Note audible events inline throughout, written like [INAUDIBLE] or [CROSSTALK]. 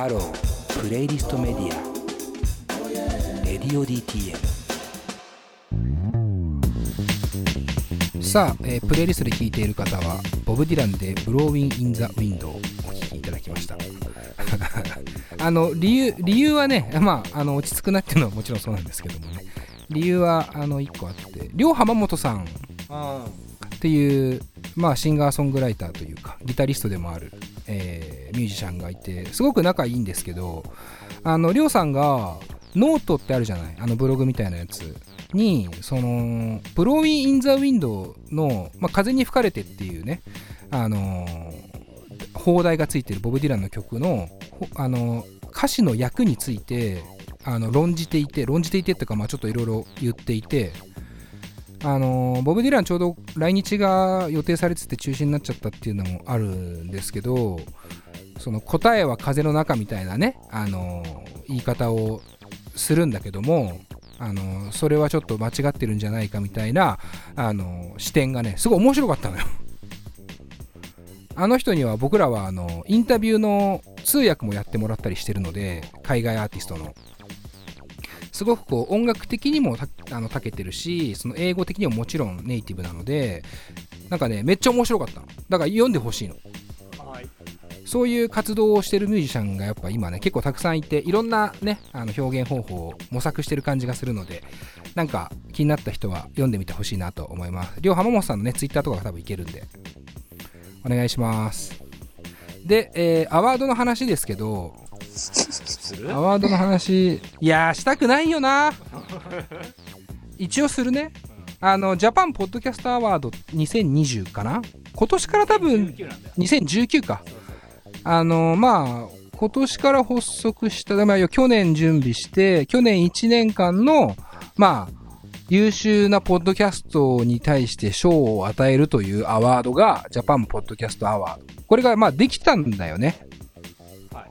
ハロープレイリストメディアレディオ DTM さあ、えープレイリストで聴いている方はボブ・ディランで「Blowin' in the Wind」をお聴きいただきました。[LAUGHS] あの理由理由はね、まあ、あの落ち着くなっていうのはもちろんそうなんですけどもね。理由はあの1個あってりょう浜本さんっていう、まあ、シンガーソングライターというかギタリストでもある、えーミュージシャンがいてすごく仲いいんですけどあのりょうさんがノートってあるじゃない？あのブログみたいなやつにその「Blowin' in the Wind の」まあ、風に吹かれてっていうねあのー邦題がついてるボブ・ディランの曲のあの歌詞の訳についてあの論じていて論じていてっていうかまあちょっといろいろ言っていてあのボブ・ディランちょうど来日が予定されてて中止になっちゃったっていうのもあるんですけどその答えは風の中みたいなねあの言い方をするんだけどもあのそれはちょっと間違ってるんじゃないかみたいなあの視点がねすごい面白かったのよ。あの人には僕らはあのインタビューの通訳もやってもらったりしてるので海外アーティストのすごくこう音楽的にもたあの長けてるしその英語的にももちろんネイティブなのでなんかねめっちゃ面白かったの。だから読んでほしいの。はい。そういう活動をしてるミュージシャンがやっぱ今ね結構たくさんいていろんなねあの表現方法を模索してる感じがするのでなんか気になった人は読んでみてほしいなと思います。両浜本さんのねツイッターとかが多分いけるんでお願いしますで、えーアワードの話ですけどアワードの話いやーしたくないよな。一応するね。あのジャパンポッドキャストアワード2020かな。今年から多分19なんだよ2019か。あのまあ今年から発足した、まあ、去年準備して去年1年間のまあ優秀なポッドキャストに対して賞を与えるというアワードがジャパンポッドキャストアワードこれがまあできたんだよねは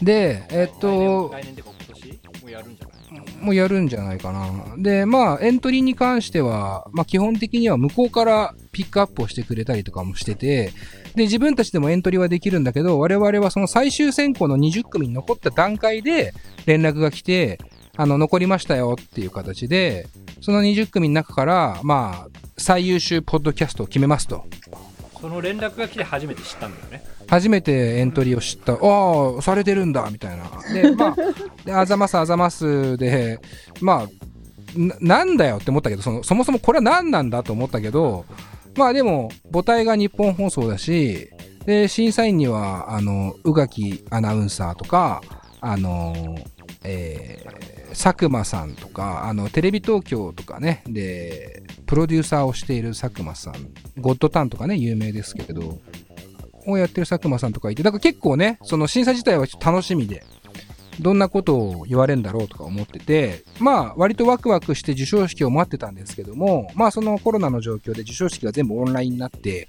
いでえっと来年来年でか今年もうやるんじゃない？もうやるんじゃないかな。で、まあ、エントリーに関しては、まあ、基本的には向こうからピックアップをしてくれたりとかもしてて、で、自分たちでもエントリーはできるんだけど、我々はその最終選考の20組に残った段階で連絡が来て、あの、残りましたよっていう形で、その20組の中から、まあ、最優秀ポッドキャストを決めますと。その連絡が来て初めて知ったんだよね初めてエントリーを知った。ああ、されてるんだ、みたいな。で、まあ、であざますあざますで、まあ、なんだよって思ったけどその、そもそもこれは何なんだと思ったけど、まあでも、母体が日本放送だし、で、審査員には、あの、宇垣アナウンサーとか、あの、えー佐久間さんとか、あの、テレビ東京とかね、で、プロデューサーをしている佐久間さん、ゴッドタンとかね、有名ですけれど、をやってる佐久間さんとかいて、だから結構ね、その審査自体は楽しみで、どんなことを言われるんだろうとか思ってて、まあ、割とワクワクして授賞式を待ってたんですけども、まあ、そのコロナの状況で授賞式が全部オンラインになって、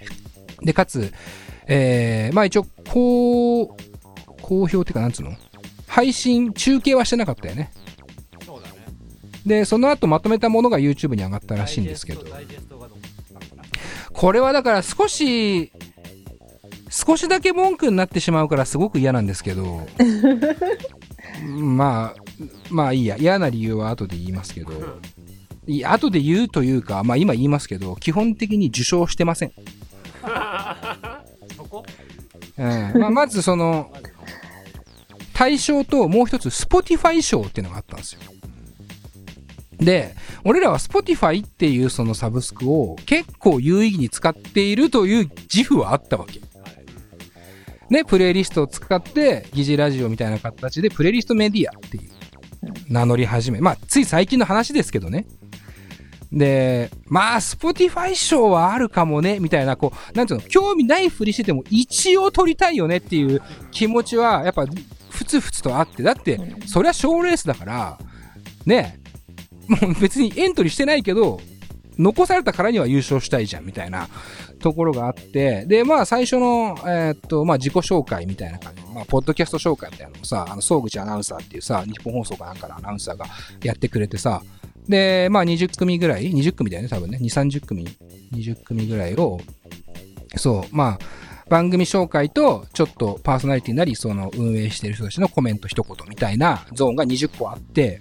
で、かつ、えー、まあ一応、こう、好評っていうか、なんつうの？配信、中継はしてなかったよね。で、その後まとめたものが YouTube に上がったらしいんですけど。これはだから少し、少しだけ文句になってしまうからすごく嫌なんですけど、[LAUGHS] まあ、まあいいや、嫌な理由は後で言いますけど、後で言うというか、まあ今言いますけど、基本的に受賞してません。そこ？うんまあ、まずその、対象ともう一つ Spotify 賞っていうのがあったんですよ。で、俺らは Spotify っていうそのサブスクを結構有意義に使っているという自負はあったわけ。ね、プレイリストを使って、疑似ラジオみたいな形でプレイリストメディアっていう名乗り始め。まあ、つい最近の話ですけどね。で、まあ、Spotify 賞はあるかもね、みたいな、こう、なんていうの、興味ないふりしてても一応取りたいよねっていう気持ちは、やっぱ、ふつふつとあって、だって、そりゃ賞レースだから、ね、もう別にエントリーしてないけど、残されたからには優勝したいじゃん、みたいなところがあって、で、まあ、最初の、えーっと、まあ、自己紹介みたいな感じ、まあ、ポッドキャスト紹介みたいなのをさ、あの、総口アナウンサーっていうさ、日本放送かなんかのアナウンサーがやってくれてさ、で、まあ、20組ぐらい、20組だよね、多分ね、2、30組、20組ぐらいを、そう、まあ、番組紹介と、ちょっとパーソナリティなり、その運営してる人たちのコメント一言みたいなゾーンが20個あって、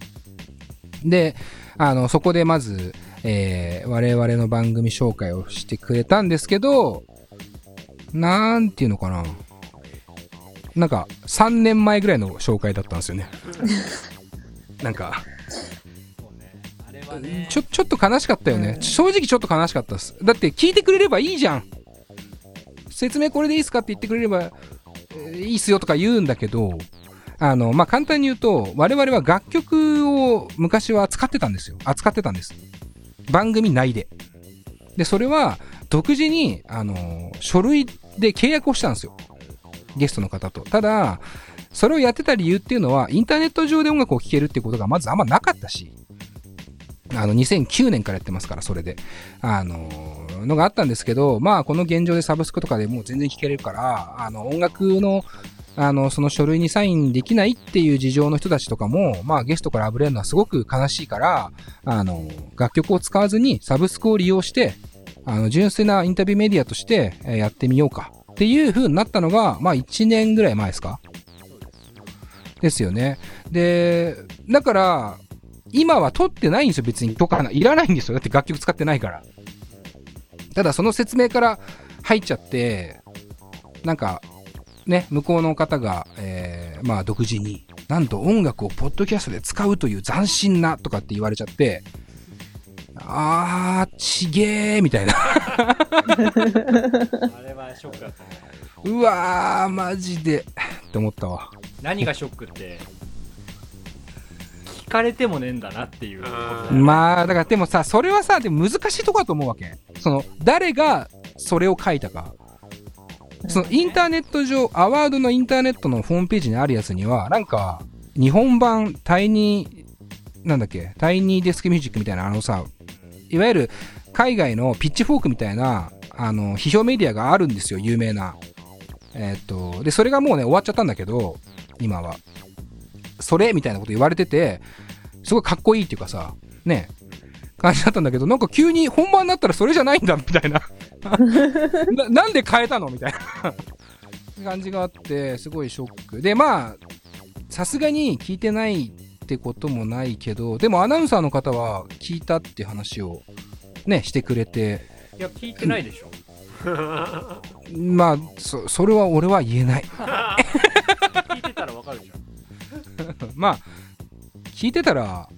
で、あの、そこでまず、えー我々の番組紹介をしてくれたんですけど、なんていうのかな。なんか、3年前ぐらいの紹介だったんですよね。[LAUGHS] なんか、ちょ、ちょっと悲しかったよね。正直ちょっと悲しかったです。だって聞いてくれればいいじゃん。説明これでいいっすかって言ってくれれば、えーいいっすよとか言うんだけど、あの、まあ、簡単に言うと、我々は楽曲を昔は使ってたんですよ。扱ってたんです。番組内で。で、それは、独自に、あの、書類で契約をしたんですよ。ゲストの方と。ただ、それをやってた理由っていうのは、インターネット上で音楽を聴けるっていうことがまずあんまなかったし、あの、2009年からやってますから、それで。あののがあったんですけど、まあ、この現状でサブスクとかでもう全然聴けれるから、あの、音楽の、あの、その書類にサインできないっていう事情の人たちとかも、まあ、ゲストからあぶれるのはすごく悲しいから、あの、楽曲を使わずにサブスクを利用して、あの、純粋なインタビューメディアとしてやってみようかっていう風になったのが、まあ、1年ぐらい前ですか？ですよね。で、だから、今は撮ってないんですよ、別に。とか、いらないんですよ。だって楽曲使ってないから。ただ、その説明から入っちゃって、なんか、ね、向こうの方が、えーまあ、独自に、なんと音楽をポッドキャストで使うという斬新なとかって言われちゃって、あー、ちげーみたいな。あれはショックだったねうわー、マジで。って思ったわ。何がショックって聞かれてもねえんだなっていうまあ、だからでもさ、それはさ、でも難しいとこだと思うわけ。その、誰がそれを書いたか。そのインターネット上、アワードのインターネットのホームページにあるやつには、なんか、日本版タイニー、なんだっけ、タイニーデスクミュージックみたいな、あのさ、いわゆる海外のピッチフォークみたいな、あの、批評メディアがあるんですよ、有名な。えっと、で、それがもうね、終わっちゃったんだけど、今は。それみたいなこと言われてて、すごいかっこいいっていうかさ、ね、感じだったんだけど、なんか急に本番になったらそれじゃないんだ、みたいな。[LAUGHS] ななんで変えたのみたいな感じがあって、すごいショック。で、まあ、さすがに聞いてないってこともないけど、でもアナウンサーの方は聞いたって話をね、してくれて、いや聞いてないでしょまあ、そ、それは俺は言えない。[LAUGHS] 聞いてたらわかるじゃん [LAUGHS] まあ、聞いてたら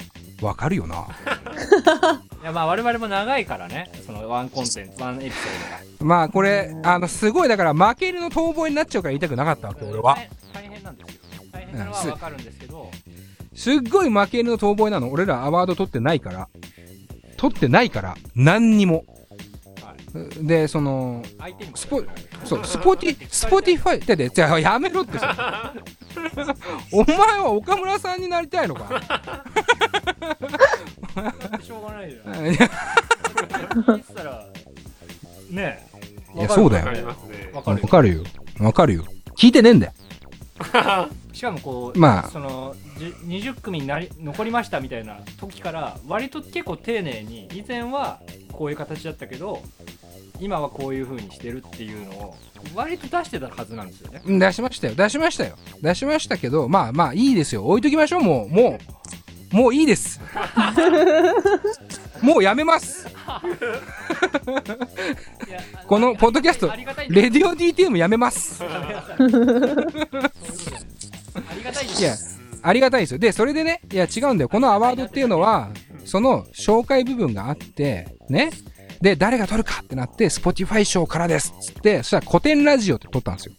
わかるよな。[LAUGHS] いやまあ我々も長いからねそのワンコンテンツワンエピソードがまあ、これ、あの、すごい、だから負け犬の遠吠えになっちゃうから言いたくなかったわけ、俺は。大変なんですよ大変なのはわかるんですけどすっごい負け犬の遠吠えなの。俺らアワード取ってないから。取ってないから。何にも。はで、その、スポ、そう、スポティ、スポティファイ、だって、じゃあやめろってさ。お前は岡村さんになりたいのかしょうがないじゃんねえいやそうだよわかるわかるよ。わかるよ。聞いてねえんだよ。しかもこう、まあそのじ20組になり残りましたみたいな時から割と結構丁寧に以前はこういう形だったけど今はこういう風にしてるっていうのを割と出してたはずなんですよねうん出しましたよ。出しましたよ。出しましたけど、まあまあいいですよ。置いときましょう。もう、もう、もういいです。[LAUGHS] もうやめます。このポッドキャストありがたいんですレディオ DTM やめます。ありがたいですありがたいですいや、ありがたいですよ。で、それでね、いや違うんだよ。このアワードっていうのは、その紹介部分があって、ね。で、誰が撮るかってなって、Spotify 賞からですっつって、そしたら古典ラジオって撮ったんですよ。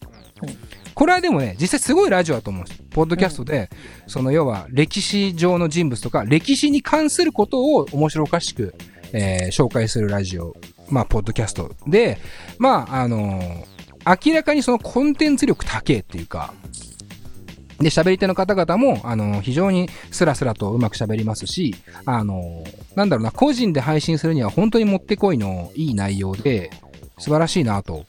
これはでもね、実際すごいラジオだと思うんです。ポッドキャストで、その要は歴史上の人物とか、歴史に関することを面白おかしく、えー紹介するラジオ、まあ、ポッドキャストで、まあ、あのー明らかにそのコンテンツ力高えっていうか、で、喋り手の方々も、あの非常にスラスラとうまく喋りますし、あのなんだろうな、個人で配信するには本当にもってこいのいい内容で、素晴らしいなと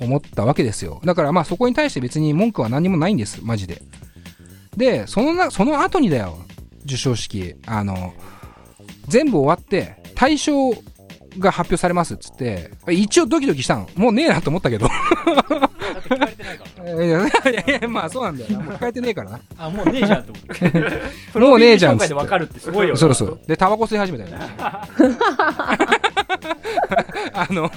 思ったわけですよ。だからまあそこに対して別に文句は何もないんです、マジで。で、そのな、その後にだよ、授賞式。あの、全部終わって、大賞が発表されますっつって一応ドキドキしたの。もうねえなと思ったけど。いやいやまあそうなんだよな。もう変えてねえからな。あもうねえじゃんと思って。もうねえじゃんプロフィール紹介でわかるってすごいよな。そうそうでタバコ吸い始めたよ [LAUGHS] あの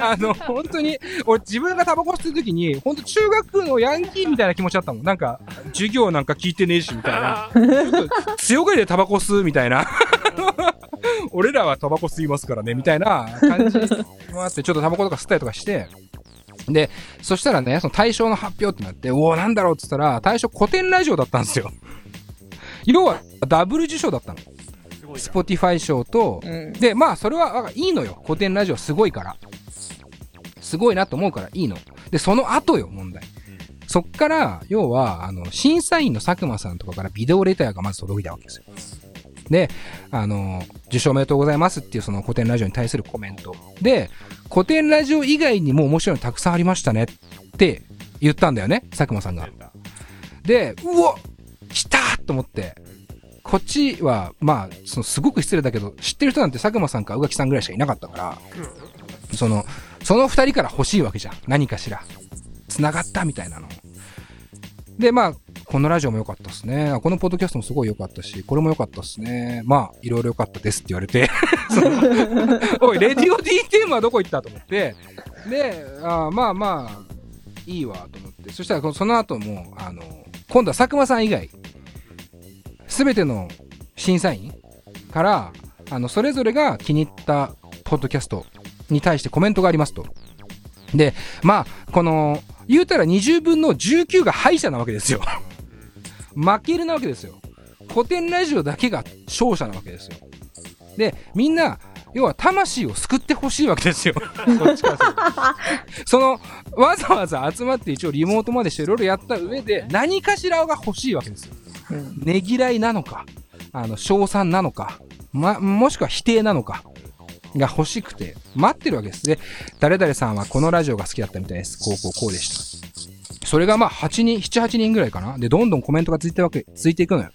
あの本当に俺自分がタバコ吸う時に本当中学のヤンキーみたいな気持ちだったもん。なんか授業なんか聞いてねえしみたいな。[LAUGHS] 強がりでタバコ吸うみたいな [LAUGHS] [LAUGHS] 俺らはタバコ吸いますからねみたいな感じもあってちょっとタバコとか吸ったりとかして。でそしたらねその対象の発表ってなっておおなんだろうっつったら対象古典ラジオだったんですよ。[LAUGHS] 要はダブル受賞だったの。すごいじゃん Spotify 賞とうん。でまあそれはいいのよ。古典ラジオすごいから。すごいなと思うからいいの。でその後よ問題。そっから要はあの審査員の佐久間さんとかからビデオレターがまず届いたわけですよであの受賞おめでとうございますっていうその古典ラジオに対するコメント。で古典ラジオ以外にも面白いのたくさんありましたねって言ったんだよね佐久間さんが。でうわ来たと思って。こっちはまあそのすごく失礼だけど知ってる人なんて佐久間さんか宇垣さんぐらいしかいなかったからそのその2人から欲しいわけじゃん。何かしら。つながったみたいなのでまあこのラジオも良かったですね。このポッドキャストもすごい良かったしこれも良かったですね。まあいろいろ良かったですって言われて。[LAUGHS] おいレディオ D テーマはどこ行ったと思って。であまあまあいいわと思って。そしたらその後もあの今度は佐久間さん以外全ての審査員からあのそれぞれが気に入ったポッドキャストに対してコメントがありますと。でまあこの言うたら20分の19が敗者なわけですよ。負けるなわけですよ。古典ラジオだけが勝者なわけですよ。でみんな要は魂を救ってほしいわけですよ。こっちからするとそのわざわざ集まって一応リモートまでしていろいろやった上で何かしらが欲しいわけですよ。うんねぎらいなのか、あの、称賛なのか、ま、もしくは否定なのか、が欲しくて、待ってるわけです。で、誰々さんはこのラジオが好きだったみたいです。こうこうこうでした。それがまあ8人、7、8人ぐらいかな。で、どんどんコメントがついてわけ、ついていくのよ。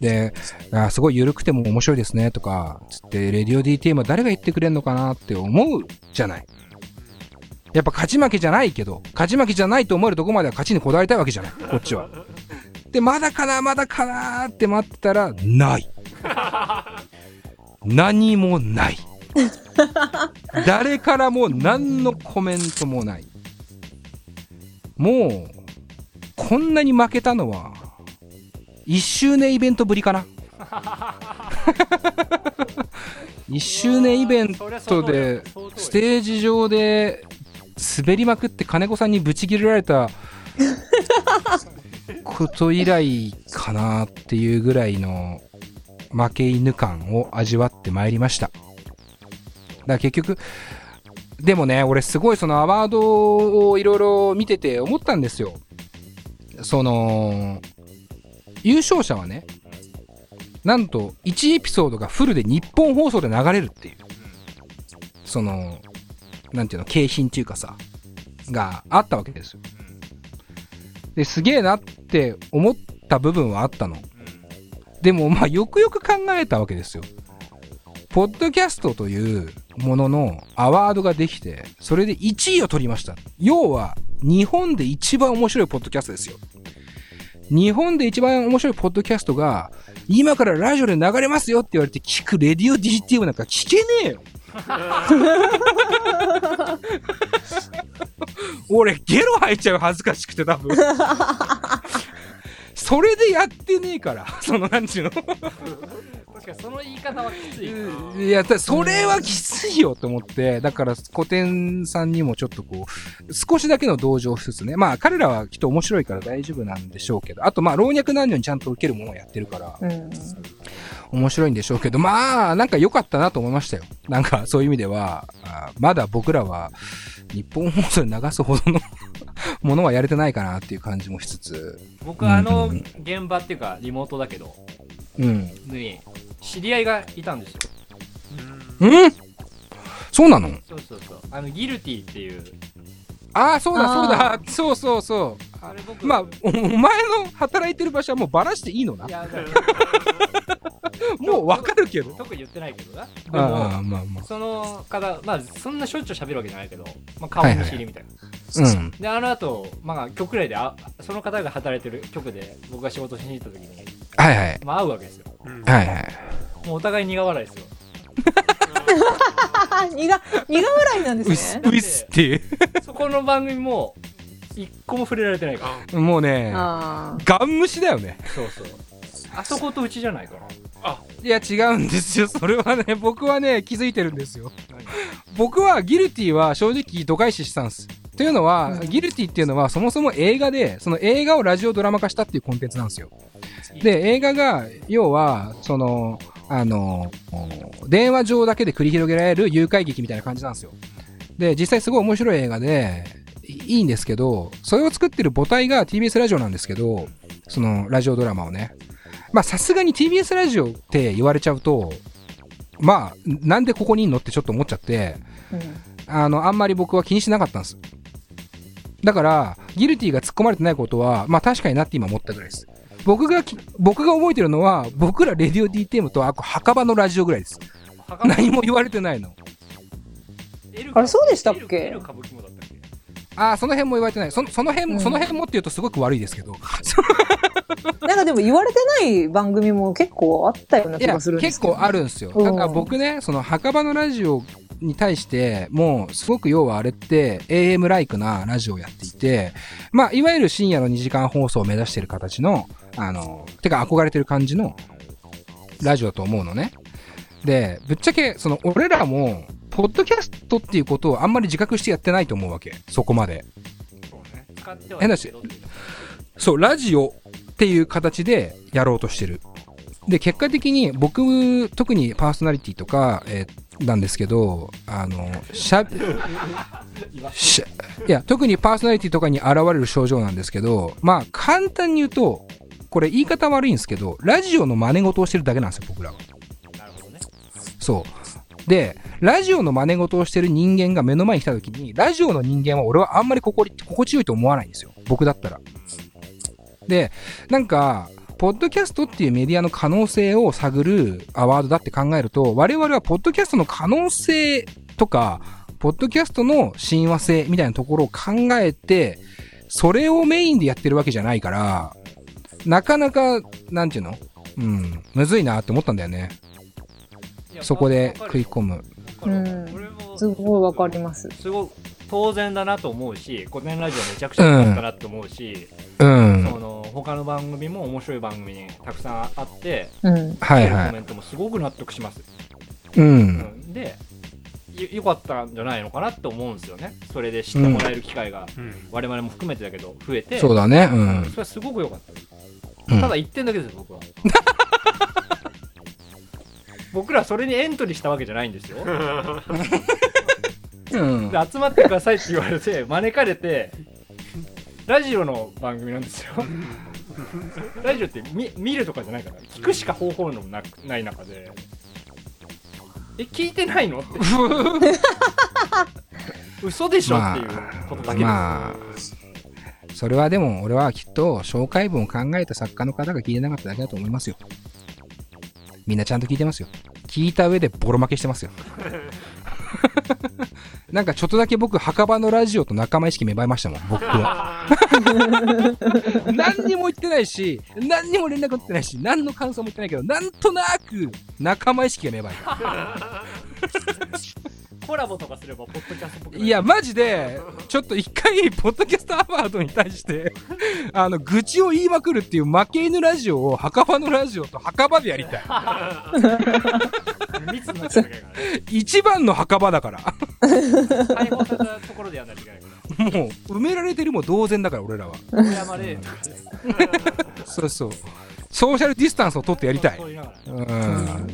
で、あすごい緩くても面白いですね、とか、つって、レディオ DTM は誰が言ってくれんのかなって思うじゃない。やっぱ勝ち負けじゃないけど、勝ち負けじゃないと思えるとこまでは勝ちにこだわりたいわけじゃない、こっちは。で、まだかな、まだかなって待ってたら、ない。[LAUGHS] 何もない。誰からも何のコメントもない。もう、こんなに負けたのは、1周年イベントぶりかな。[LAUGHS] 1周年イベントで、ステージ上で滑りまくって金子さんにブチ切れられた [LAUGHS] こと以来かなっていうぐらいの負け犬感を味わってまいりました。だから結局、でもね、俺すごいそのアワードをいろいろ見てて思ったんですよ。その、優勝者はね、なんと1エピソードがフルで日本放送で流れるっていう。その、なんていうの、景品っていうかさ、があったわけですよ。ですげえなって思った部分はあったの。でもまあよくよく考えたわけですよ。ポッドキャストというもののアワードができて、それで1位を取りました。要は、日本で一番面白いポッドキャストですよ。日本で一番面白いポッドキャストが、今からラジオで流れますよって言われて聞くレディオ DTM なんか聞けねえよ。[LAUGHS] 俺、ゲロ吐いちゃう恥ずかしくて多分。それでやってねえから、[LAUGHS] その、なんちゅうの。確かにその言い方はきつい。ないや、だそれはきついよと思って、だから古典さんにもちょっとこう、少しだけの同情しつつね、まあ彼らはきっと面白いから大丈夫なんでしょうけど、あとまあ老若男女にちゃんと受けるものをやってるから、うん面白いんでしょうけど、まあなんか良かったなと思いましたよ。なんかそういう意味では、あまだ僕らは日本放送で流すほどの [LAUGHS] ものはやれてないかなっていう感じもしつつ、僕あのうん現場っていうかリモートだけどうん。に知り合いがいたんですよ。うん。そうなの？そうそうそう。あのギルティっていう。ああ、そうだそうだ。あ、そうそうそう。あれ僕まあ、おお前の働いてる場所はもうバラしていいのな？いやだ [LAUGHS] もうわかるけど。特に言ってないけどな。であまあまその方まあそんなしょっちゅう喋るわけじゃないけど、まあ、顔見知りみたいな、あうん。であの後、まあ局内であその方が働いてる局で僕が仕事しに行った時に、はいはい。まあ、会うわけですよ。うんはいはい。もうお互い苦笑いですよ。[LAUGHS] 苦苦笑いなんですね。すうっすって。そこの番組も一個も触れられてないから。もうねガン無視だよね。そうそうあそことうちじゃないかな。いや違うんですよ。[LAUGHS] それはね僕はね気づいてるんですよ。僕はギルティは正直度外視したんです。というのは、うん。ギルティっていうのはそもそも映画でその映画をラジオドラマ化したっていうコンテンツなんですよ。で映画が要はそのあの電話上だけで繰り広げられる誘拐劇みたいな感じなんですよ。で実際すごい面白い映画でいいいんですけどそれを作ってる母体が TBS ラジオなんですけどそのラジオドラマをねまあさすがに TBS ラジオって言われちゃうとまあなんでここにいんのってちょっと思っちゃってうん。あのあんまり僕は気にしなかったんです。だからギルティが突っ込まれてないことはまあ確かになって今思ったぐらいです。僕がき僕が覚えてるのは僕らレディオ DTM とあと墓場のラジオぐらいです。何も言われてないの。あれそうでしたっけ？ああその辺も言われてない。そその辺も、うん。その辺もっていうとすごく悪いですけど。[LAUGHS] なんかでも言われてない番組も結構あったようない気やがするんですけど結構あるんですよ。うん。だから僕ねその墓場のラジオに対してもうすごく要はあれって AM ライクなラジオをやっていてまあいわゆる深夜の2時間放送を目指してる形のあのてか憧れてる感じのラジオだと思うのね。でぶっちゃけその俺らもポッドキャストっていうことをあんまり自覚してやってないと思うわけそこまで変だしそう、ラジオっていう形でやろうとしてる。で、結果的に僕、特にパーソナリティとか、えーなんですけど、あの、しゃ、[LAUGHS] しゃいや、特にパーソナリティとかに現れる症状なんですけど、まあ、簡単に言うと、これ言い方悪いんですけど、ラジオの真似事をしてるだけなんですよ、僕らは。なるほどねそう。で、ラジオの真似事をしてる人間が目の前に来た時に、ラジオの人間は俺はあんまり心心地よいと思わないんですよ。僕だったら。で、なんか、ポッドキャストっていうメディアの可能性を探るアワードだって考えると、我々はポッドキャストの可能性とか、ポッドキャストの親和性みたいなところを考えて、それをメインでやってるわけじゃないから、なかなか、なんていうの？うん、むずいなって思ったんだよね。そこで食い込む。うんすごいわかりますすごい当然だなと思うし古典ラジオめちゃくちゃ良かったなって思うし、うん。その他の番組も面白い番組にたくさんあって、うんはいはい。コメントもすごく納得します、う。うんんでよよかったんじゃないのかなって思うんですよねそれで知ってもらえる機会がうん我々も含めてだけど増えてそうだね。ううんんそれはすごく良かった、うん。ただ1点だけですよ僕は僕らそれにエントリーしたわけじゃないんですよ。[LAUGHS] うん。で集まってくださいって言われて招かれてラジオの番組なんですよ。ラジオって見見るとかじゃないから聞くしか方法のもなくない中で。え聞いてないのって。[LAUGHS] 嘘でしょっていうことだけです、まあ、それはでも俺はきっと紹介文を考えた作家の方が聞いてなかっただけだと思いますよ。みんなちゃんと聞いてますよ。聞いた上でボロ負けしてますよ。[LAUGHS] なんかちょっとだけ僕、墓場のラジオと仲間意識芽生えましたもん、僕は。[LAUGHS] 何にも言ってないし、何にも連絡取ってないし、何の感想も言ってないけど、なんとなく仲間意識が芽生えた。[LAUGHS] コラボとかすればポッドキャストっぽくないいや、マジで、ちょっと一回、ポッドキャストアワードに対して、[LAUGHS] あの、愚痴を言いまくるっていう負け犬ラジオを、墓場のラジオと墓場でやりたい。密になっちゃうだけだからね一番の墓場だから。解放されたところでやんないといけないからもう、埋められてるも同然だから、俺らは。そうそう。ソーシャルディスタンスを取ってやりたいうん。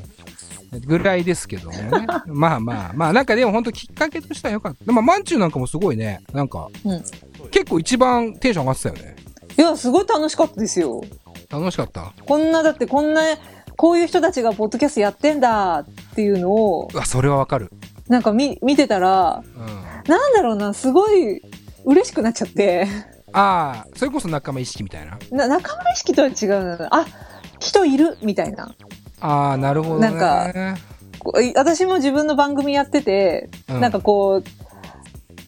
ぐらいですけどね。ま [LAUGHS] あまあまあ、なんかでも本当きっかけとしてはよかった。まあ、マンチューなんかもすごいね、なんか、うん結構一番テンション上がってたよね。いやすごい楽しかったですよ楽しかった？こんなだってこんなこういう人たちがポッドキャストやってんだっていうのをうわ、それはわかる。なんか見見てたらうん。なんだろうなすごい嬉しくなっちゃってああ、それこそ仲間意識みたいな？な仲間意識とは違うなあ人いるみたいなああなるほどね。なんか私も自分の番組やってて、うん。なんかこう、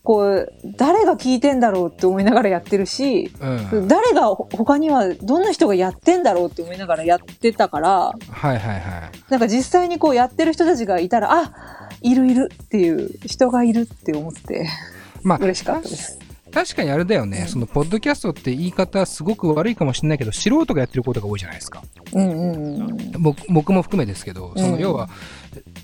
こう、誰が聞いてんだろうって思いながらやってるし、うん。誰がほ他にはどんな人がやってんだろうって思いながらやってたから、はいはいはい。なんか実際にこうやってる人たちがいたら、あ、いるいるっていう、人がいるって思ってまあ嬉しかったです。確かにあれだよね、そのポッドキャストって言い方すごく悪いかもしれないけど素人がやってることが多いじゃないですか。うんうんうん。僕僕も含めですけどそのうん要は、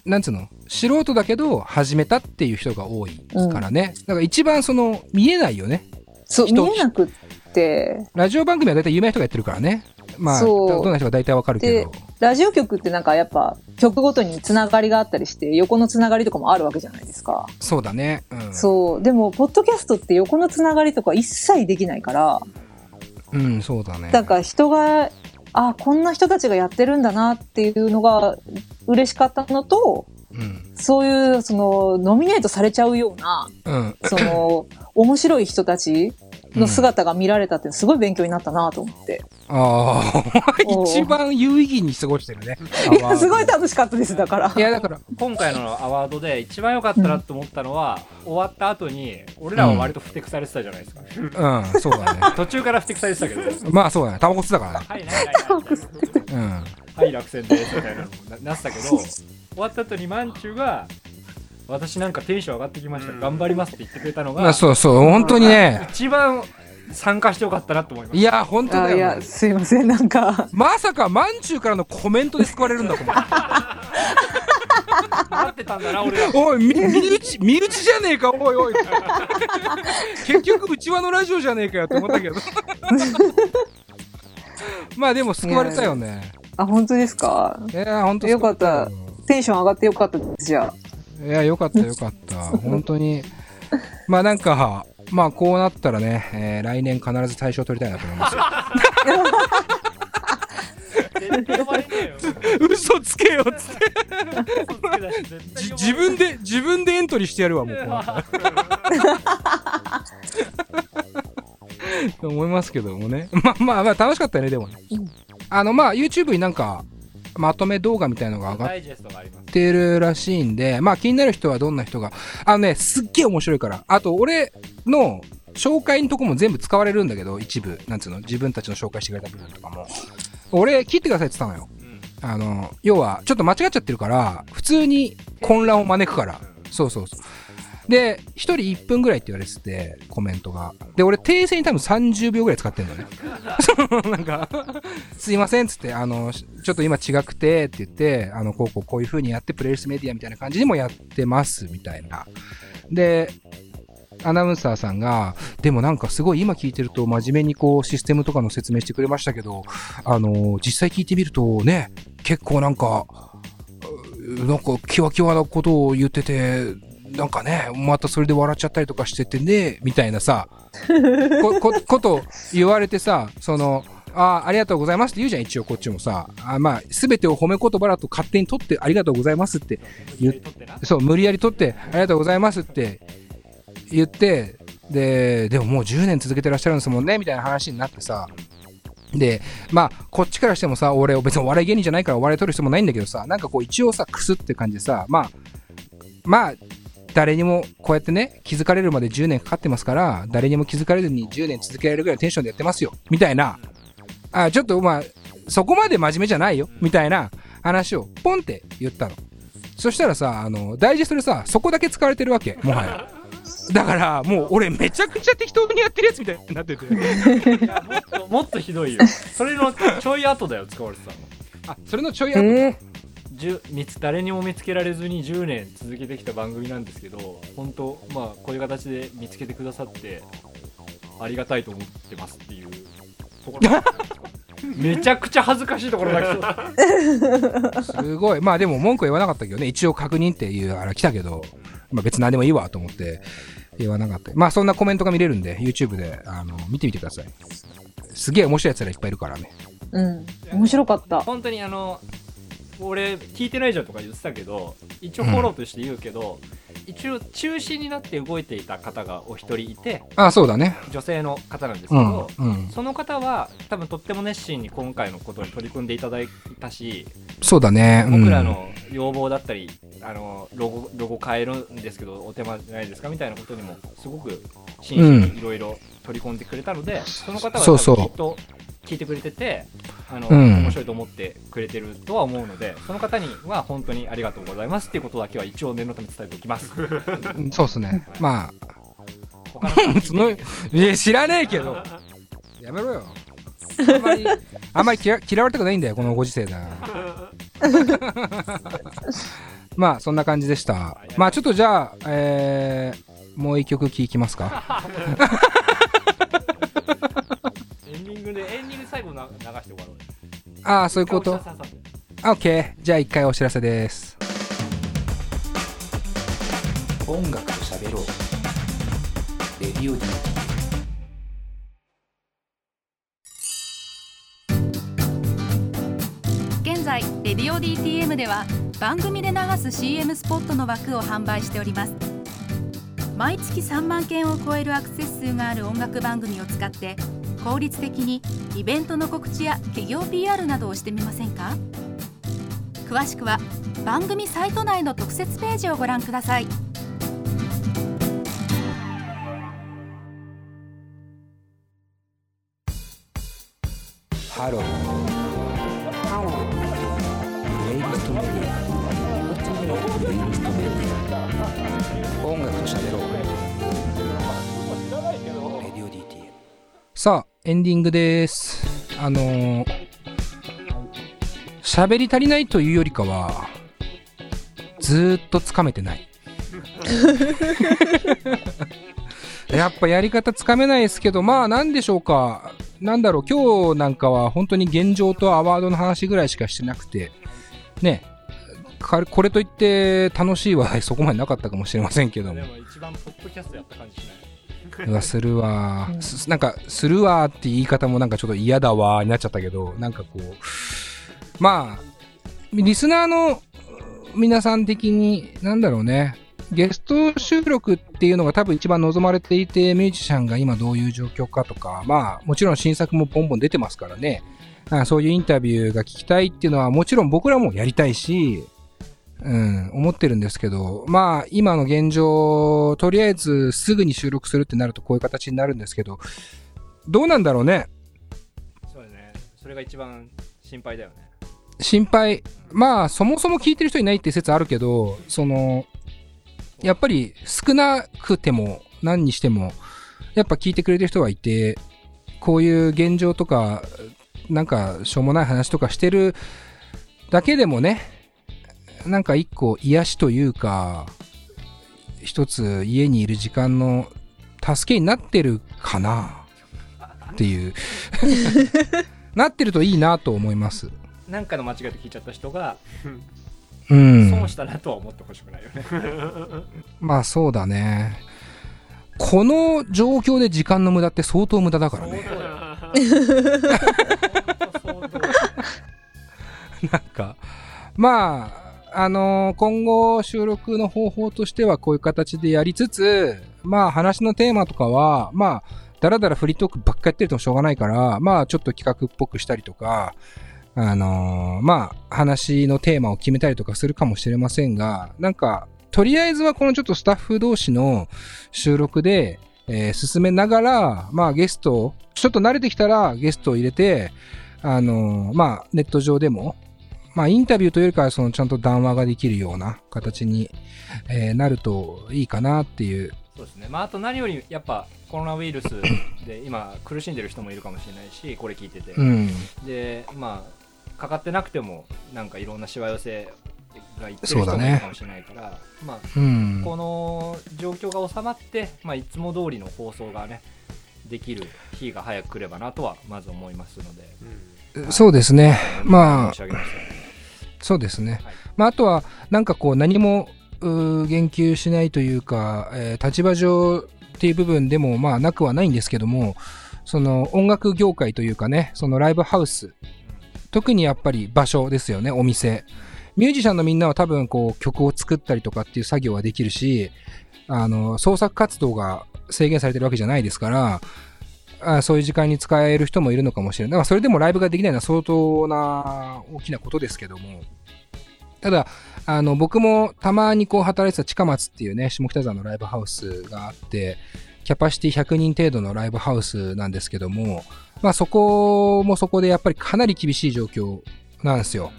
なんつうの？素人だけど始めたっていう人が多いからね、だから一番その見えないよね。そう、人見えなくって、ラジオ番組は大体有名な人がやってるからねまあどんな人か大体わかるけど。ラジオ局ってなんかやっぱ曲ごとにつながりがあったりして、横のつながりとかもあるわけじゃないですか。そうだね。うん。そう。でも、ポッドキャストって横のつながりとか一切できないから、うんそうだね。なんか人が、あ、こんな人たちがやってるんだなっていうのが嬉しかったのと、うん。そういう、その、ノミネートされちゃうような、うん。その、面白い人たちの姿が見られたってすごい勉強になったなと思って。ああ [LAUGHS] 一番有意義に過ごしてるね。いや、すごい楽しかったです、だから。い。やだから今回のアワードで一番良かったなと思ったのは、終わった後に俺らは割とふてくされてたじゃないですか、うんそうだね。[LAUGHS] 途中からふてくされてたけど。まあそうだね。タバコ吸ってたからね。はいはいはいはい。うん。はい落選ですみたいなのもななってたけど終わった後にマンチュが私なんかテンション上がってきました、頑張りますって言ってくれたのまあがそうそう本当にね。一番参加してよかったなと思います。いや本当あいや、だよねすいません、なんか、まさかまんちゅうからのコメントで救われるんだと思って待ってたんだな俺ら。おいみ身内身内じゃねえかおいおい。結局うちわのラジオじゃねえかよって思ったけど。[LAUGHS] まあでも救われたよね。あ、本当ですか？いや本当よ。かった。よテンション上がってよかったです、じゃあ。いやよかったよかった。本当に。まあなんかまあこうなったらね、えー来年必ず大賞取りたいなと思いますよ。[LAUGHS] 嘘つけよっつって。自分で自分でエントリーしてやるわもうと [LAUGHS] 思いますけどもね。まあまあまあ楽しかったよねでもね、うんあのまあ YouTube になんかまとめ動画みたいのが上がってるらしいんでまあ気になる人はどんな人があのねすっげえ面白いから。あと俺の紹介のとこも全部使われるんだけど一部。なんつうの？自分たちの紹介してくれた部分とかも。俺切ってくださいって言ったのよ。うん。あの要はちょっと間違っちゃってるから普通に混乱を招くから。そうそうそうで1人1分ぐらいって言われててコメントが。で俺訂正に多分30秒ぐらい使ってんのね。[LAUGHS] なんかすいませんっつってあのちょっと今違くてって言ってあのこうこうこういう風にやってプレイスメディアみたいな感じにもやってますみたいな。でアナウンサーさんが、でもなんかすごい今聞いてると真面目にこうシステムとかの説明してくれましたけど、あの実際聞いてみるとね、結構なんか、なんかキワキワなことを言ってて、なんかね、またそれで笑っちゃったりとかしててね、みたいなさ、[LAUGHS] こここと言われてさ、その、ああ、ありがとうございますって言うじゃん、一応こっちもさ。あまあ、すべてを褒め言葉だと勝手に取ってありがとうございますって言ってなそう、無理やり取って、ありがとうございますって言って、で、でももう10年続けてらっしゃるんですもんね、みたいな話になってさ。で、まあ、こっちからしてもさ、俺、別にお笑い芸人じゃないからお笑い取る必要もないんだけどさ、なんかこう一応さ、くすって感じでさ、まあ、まあ、誰にもこうやってね、気づかれるまで10年かかってますから、誰にも気づかれずに10年続けられるぐらいのテンションでやってますよ、みたいな、あ、ちょっとまあ、そこまで真面目じゃないよ、みたいな話をポンって言ったの。そしたらさ、あの、ダイジェストでさ、そこだけ使われてるわけ、もはや。だから、もう俺めちゃくちゃ適当にやってるやつみたいになってて。もっとひどいよそれのちょい後だよ使われてたのあ、それのちょい後。えじゅ見つ誰にも見つけられずに10年続けてきた番組なんですけど本当まあこういう形で見つけてくださってありがたいと思ってますっていうところめちゃくちゃ恥ずかしいところだけどすごい。まあでも文句は言わなかったけどね、一応確認っていうあれ来たけど、まあ別に何でもいいわと思って言わなかった。まあそんなコメントが見れるんで、YouTube であの見てみてください。すげえ面白いやつらいっぱいいるからね。うん。面白かった。本当にあの俺聞いてないじゃんとか言ってたけど一応フォローとして言うけど、一応中心になって動いていた方がお一人いてあそうだね。女性の方なんですけうんど、うん。その方は多分とっても熱心に今回のことに取り組んでいただいたし、そうだね。うん。僕らの要望だったりあのロゴロゴ変えるんですけどお手間ないですかみたいなことにもすごく真摯にいろいろ取り込んでくれたので、その方はそうそう。多分きっと聞いてくれててあの、うん。面白いと思ってくれてるとは思うのでその方には本当にありがとうございますっていうことだけは一応念のため伝えておきます。うんそうですね。ま他の方あ [LAUGHS] そのいや知らねえけど。やめろよ。あんまりあんまり嫌嫌われたくないんだよこのご時世だ。[LAUGHS] まあそんな感じでした。まあちょっとじゃあえー、もう一曲聴きますか [LAUGHS] な流して終わろうよ。ああそういうこと？一回お知らせ挟んであ OK じゃあ一回お知らせです。音楽と喋ろう。レディオ D 現在レディオ DTM では番組で流す CM スポットの枠を販売しております。毎月3万件を超えるアクセス数がある音楽番組を使って効率的にイベントの告知や企業 PR などをしてみませんか？詳しくは番組サイト内の特設ページをご覧ください。ハロー。エンディングです。あのー喋り足りないというよりかはずーっとつかめてない。[LAUGHS] やっぱやり方つかめないですけどまあなんでしょうか。なんだろう、今日なんかは本当に現状とアワードの話ぐらいしかしてなくて、ね、かこれといって楽しい話題そこまでなかったかもしれませんけども。で、も一番ポッドキャストやった感じしない。うわ、するわう、んすなんか、するわって言い方もなんかちょっと嫌だわになっちゃったけど、なんかこう、まあ、リスナーの皆さん的に、なんだろうね、ゲスト収録っていうのが多分一番望まれていて、ミュージシャンが今どういう状況かとか、まあ、もちろん新作もボンボン出てますからね、あそういうインタビューが聞きたいっていうのはもちろん僕らもやりたいし、うん、思ってるんですけど、まあ、今の現状、とりあえずすぐに収録するってなるとこういう形になるんですけど、どうなんだろうね。そうだね。それが一番心配だよね。心配。まあ、そもそも聞いてる人いないって説あるけど、その、やっぱり少なくても何にしても、やっぱ聞いてくれてる人がいて、こういう現状とか、なんかしょうもない話とかしてるだけでもね、なんか一個癒しというか、一つ家にいる時間の助けになってるかなっていう。[LAUGHS] なってるといいなと思います。なんかの間違いで聞いちゃった人が、うん。損したなとは思ってほしくないよね。[LAUGHS] まあそうだね。この状況で時間の無駄って相当無駄だからね。[LAUGHS] なんか、まあ、あのー今後収録の方法としてはこういう形でやりつつ、まあ話のテーマとかは、まあ、だらだらフリートークばっかやってるともしょうがないから、まあちょっと企画っぽくしたりとか、あのーまあ話のテーマを決めたりとかするかもしれませんが、なんか、とりあえずはこのちょっとスタッフ同士の収録で、えー進めながら、まあゲストを、ちょっと慣れてきたらゲストを入れて、あのーまあネット上でも、まあインタビューというよりかはそのちゃんと談話ができるような形に、えーなるといいかなっていう。そうですね。まあ、あと何より、やっぱコロナウイルスで今苦しんでる人もいるかもしれないし、これ聞いてて。うん。で、まあ、かかってなくても、なんかいろんなしわ寄せが言ってる人そうだねもいるかもしれないから、まあ、うん。この状況が収まって、まあ、いつも通りの放送がね、できる日が早く来ればなとはまず思いますので、そうですね。まあ申し上げますよそうですね。はいまあ、あとは、なんかこう、何も、言及しないというか、えー立場上っていう部分でも、まあ、なくはないんですけども、その、音楽業界というかね、そのライブハウス、特にやっぱり場所ですよね、お店。ミュージシャンのみんなは多分こう曲を作ったりとかっていう作業はできるし、あの、創作活動が制限されてるわけじゃないですから、あそういう時間に使える人もいるのかもしれない。だからそれでもライブができないのは相当な大きなことですけども、ただ、あの、僕もたまにこう働いてた近松っていうね、下北沢のライブハウスがあって、キャパシティ100人程度のライブハウスなんですけども、まあそこもそこでやっぱりかなり厳しい状況なんですよ。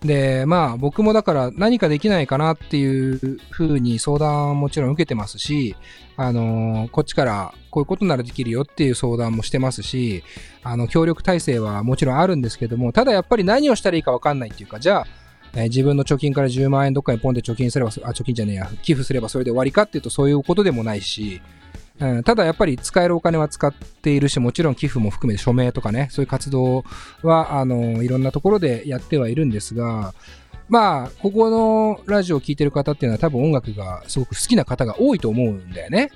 で、まあ僕もだから何かできないかなっていうふうに相談もちろん受けてますし、あのーこっちからこういうことならできるよっていう相談もしてますし、あの、協力体制はもちろんあるんですけども、ただやっぱり何をしたらいいかわかんないっていうか、じゃあ、え自分の貯金から10万円どっかにポンで貯金すれば、あ、貯金じゃねえや、寄付すればそれで終わりかっていうとそういうことでもないし、うん、ただやっぱり使えるお金は使っているし、もちろん寄付も含めて署名とかね、そういう活動は、あの、いろんなところでやってはいるんですが、まあ、ここのラジオを聴いてる方っていうのは多分音楽がすごく好きな方が多いと思うんだよね。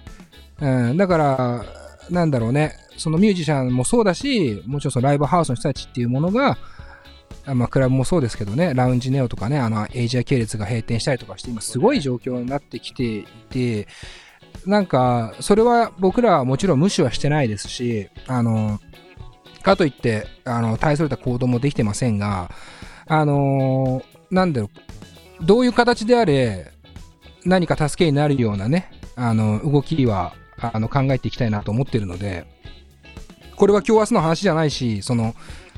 うん、だから、なんだろうね、そのミュージシャンもそうだし、もちろんそのライブハウスの人たちっていうものが、まあ、クラブもそうですけどね、ラウンジネオとかね、あの、エイジア系列が閉店したりとかして、今すごい状況になってきていて、なんか、それは僕らはもちろん無視はしてないですし、あの、かといって、あの、大それた行動もできてませんが、あの、なんだろう、どういう形であれ、何か助けになるようなね、あの、動きは、あの、考えていきたいなと思ってるので、これは今日明日の話じゃないし、その、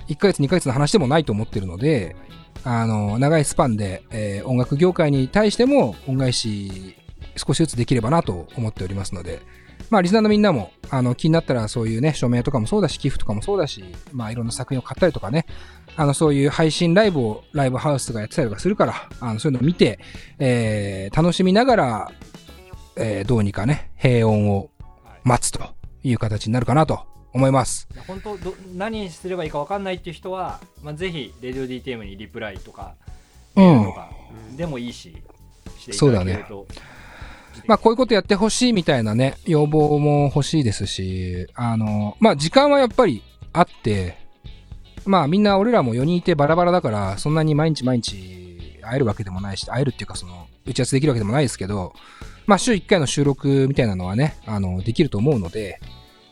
1ヶ月2ヶ月の話でもないと思ってるので、あの、長いスパンで、えー音楽業界に対しても恩返し少しずつできればなと思っておりますので、まあ、リスナーのみんなも、あの、気になったらそういうね、署名とかもそうだし、寄付とかもそうだし、まあ、いろんな作品を買ったりとかね、あの、そういう配信ライブをライブハウスがやってたりとかするから、あの、そういうのを見て、えー楽しみながら、えーどうにかね、平穏を待つという形になるかなと思います。本当ど何すればいいか分かんないっていう人は、まあ、ぜひレディオ DTM にリプライとかうんとかでもいいし、していそうだねただけると、まあ、こういうことやってほしいみたいなね、要望も欲しいですし、あの、まあ、時間はやっぱりあって、まあ、みんな俺らも4人いてバラバラだから、そんなに毎日毎日会えるわけでもないし、会えるっていうか、その、打ち合わせできるわけでもないですけど、まあ、週1回の収録みたいなのはね、あの、できると思うので、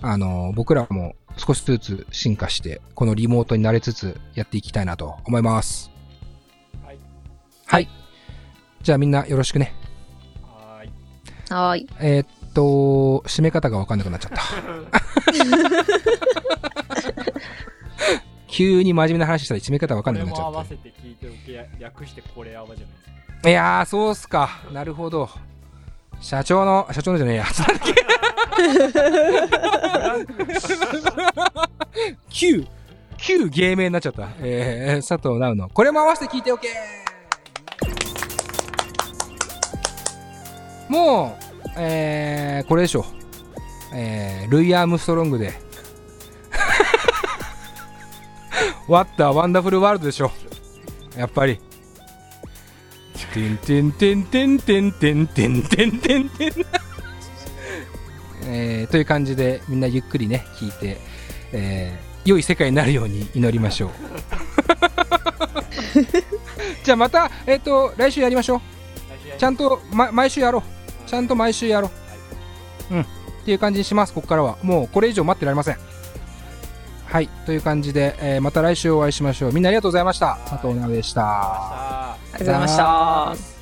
あの、僕らも少しずつ進化して、このリモートに慣れつつやっていきたいなと思います。はいはい。じゃあみんなよろしくね。はーい。えーっと、締め方がわかんなくなっちゃった。[LAUGHS] 急に真面目な話したら締め方わかんなくなっちゃっも合わせて聞いておけや略してこれあわじゃないですかた。いやー、そうっすか。なるほど。社長の、社長のじゃねえや。旧、[LAUGHS] 旧芸名になっちゃった。えー、佐藤直の。これも合わせて聞いておけもう、えー、これでしょ。えー、ルイ・アームストロングで。What a Wonderful World でしょ。やっぱり。てんてんてんてんてんてんてんてんてんてん。えーという感じでみんなゆっくりね聞いて、えー良い世界になるように祈りましょう [LAUGHS] じゃあまた、えっと来週やりましょうちゃんと、ま、毎週やろうちゃんと毎週やろう。うん。っていう感じにしますここからは。もうこれ以上待ってられません。はい。という感じで、えーまた来週お会いしましょう。みんなありがとうございました。佐藤直でした。あありがとうございました。